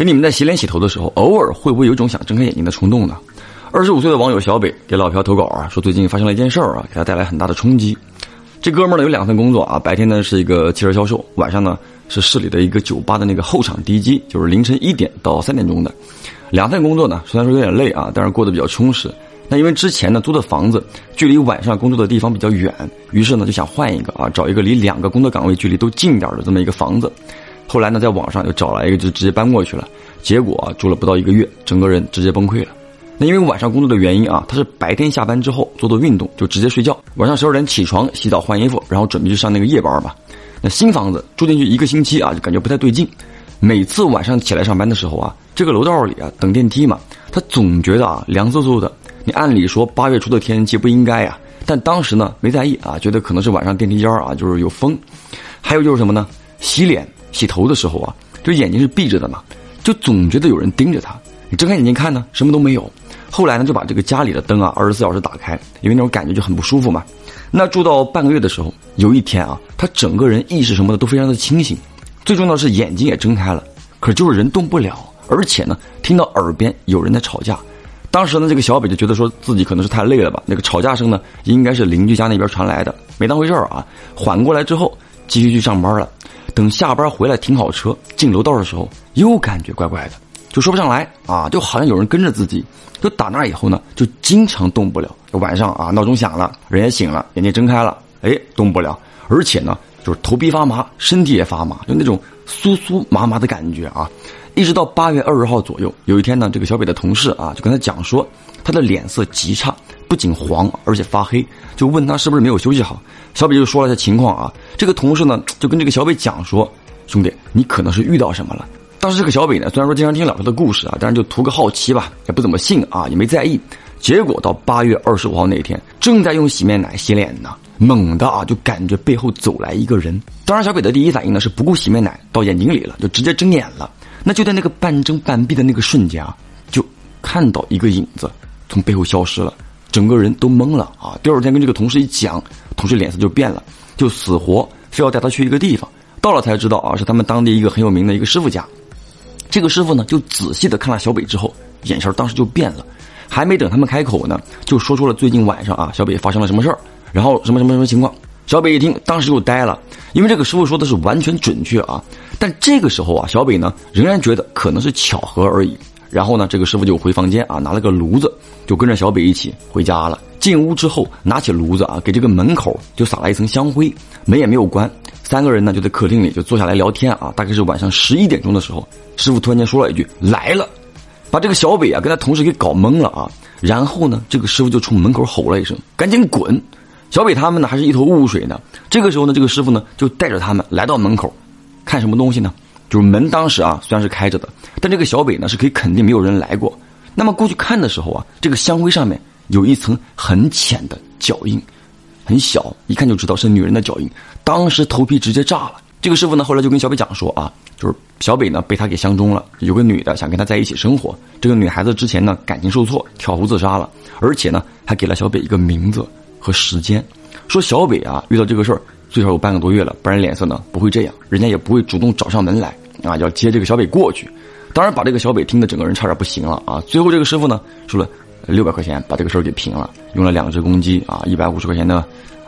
哎，你们在洗脸洗头的时候，偶尔会不会有一种想睁开眼睛的冲动呢？二十五岁的网友小北给老朴投稿啊，说最近发生了一件事儿啊，给他带来很大的冲击。这哥们儿呢有两份工作啊，白天呢是一个汽车销售，晚上呢是市里的一个酒吧的那个后场 DJ，就是凌晨一点到三点钟的。两份工作呢，虽然说有点累啊，但是过得比较充实。那因为之前呢租的房子距离晚上工作的地方比较远，于是呢就想换一个啊，找一个离两个工作岗位距离都近点的这么一个房子。后来呢在网上又找了一个，就直接搬过去了。结果啊住了不到一个月，整个人直接崩溃了。那因为晚上工作的原因啊，他是白天下班之后做做运动就直接睡觉，晚上十二点起床洗澡换衣服，然后准备去上那个夜班吧。那新房子住进去一个星期啊，就感觉不太对劲。每次晚上起来上班的时候啊，这个楼道里啊等电梯嘛，他总觉得啊凉飕飕的。你按理说八月初的天气不应该呀，但当时呢没在意啊，觉得可能是晚上电梯间啊就是有风。还有就是什么呢？洗脸洗头的时候啊，就眼睛是闭着的嘛，就总觉得有人盯着他。你睁开眼睛看呢，什么都没有。后来呢，就把这个家里的灯啊，二十四小时打开，因为那种感觉就很不舒服嘛。那住到半个月的时候，有一天啊，他整个人意识什么的都非常的清醒，最重要的是眼睛也睁开了，可就是人动不了，而且呢，听到耳边有人在吵架。当时呢，这个小北就觉得说自己可能是太累了吧，那个吵架声呢，应该是邻居家那边传来的，没当回事儿啊。缓过来之后，继续去上班了。等下班回来停好车进楼道的时候，又感觉怪怪的。就说不上来啊，就好像有人跟着自己。就打那以后呢，就经常动不了。晚上啊，闹钟响了，人也醒了，眼睛睁开了，哎，动不了。而且呢，就是头皮发麻，身体也发麻，就那种酥酥麻麻的感觉啊。一直到八月二十号左右，有一天呢，这个小北的同事啊，就跟他讲说，他的脸色极差，不仅黄，而且发黑，就问他是不是没有休息好。小北就说了下情况啊。这个同事呢，就跟这个小北讲说，兄弟，你可能是遇到什么了。当时这个小北呢，虽然说经常听老师的故事啊，但是就图个好奇吧，也不怎么信啊，也没在意。结果到八月二十五号那天，正在用洗面奶洗脸呢，猛的啊，就感觉背后走来一个人。当然，小北的第一反应呢是不顾洗面奶到眼睛里了，就直接睁眼了。那就在那个半睁半闭的那个瞬间啊，就看到一个影子从背后消失了，整个人都懵了啊。第二天跟这个同事一讲，同事脸色就变了，就死活非要带他去一个地方。到了才知道啊，是他们当地一个很有名的一个师傅家。这个师傅呢，就仔细的看了小北之后，眼神当时就变了，还没等他们开口呢，就说出了最近晚上啊，小北发生了什么事儿，然后什么什么什么情况。小北一听，当时就呆了，因为这个师傅说的是完全准确啊。但这个时候啊，小北呢仍然觉得可能是巧合而已。然后呢，这个师傅就回房间啊，拿了个炉子，就跟着小北一起回家了。进屋之后，拿起炉子啊，给这个门口就撒了一层香灰，门也没有关。三个人呢就在客厅里就坐下来聊天啊，大概是晚上十一点钟的时候，师傅突然间说了一句“来了”，把这个小北啊跟他同事给搞懵了啊。然后呢，这个师傅就冲门口吼了一声：“赶紧滚！”小北他们呢还是一头雾水呢。这个时候呢，这个师傅呢就带着他们来到门口，看什么东西呢？就是门当时啊虽然是开着的，但这个小北呢是可以肯定没有人来过。那么过去看的时候啊，这个香灰上面有一层很浅的脚印。很小，一看就知道是女人的脚印。当时头皮直接炸了。这个师傅呢，后来就跟小北讲说啊，就是小北呢被他给相中了，有个女的想跟他在一起生活。这个女孩子之前呢感情受挫，跳湖自杀了，而且呢还给了小北一个名字和时间，说小北啊遇到这个事儿最少有半个多月了，不然脸色呢不会这样，人家也不会主动找上门来啊，要接这个小北过去。当然把这个小北听得整个人差点不行了啊。最后这个师傅呢说了。六百块钱把这个事儿给平了，用了两只公鸡啊，一百五十块钱的，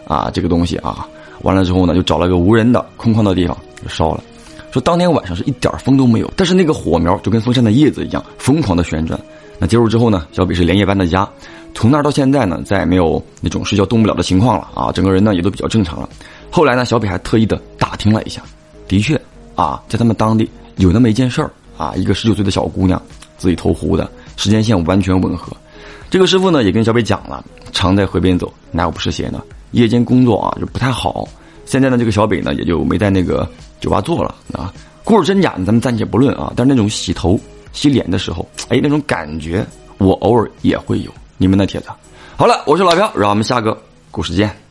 啊这个东西啊，完了之后呢，就找了个无人的空旷的地方就烧了。说当天晚上是一点风都没有，但是那个火苗就跟风扇的叶子一样疯狂的旋转。那结束之后呢，小北是连夜搬的家，从那儿到现在呢，再也没有那种睡觉动不了的情况了啊，整个人呢也都比较正常了。后来呢，小北还特意的打听了一下，的确啊，在他们当地有那么一件事儿啊，一个十九岁的小姑娘自己投湖的，时间线完全吻合。这个师傅呢也跟小北讲了，常在河边走，哪有不湿鞋呢？夜间工作啊就不太好。现在呢，这个小北呢也就没在那个酒吧做了啊。故事真假咱们暂且不论啊。但是那种洗头、洗脸的时候，哎，那种感觉我偶尔也会有。你们的帖子，好了，我是老朴，让我们下个故事见。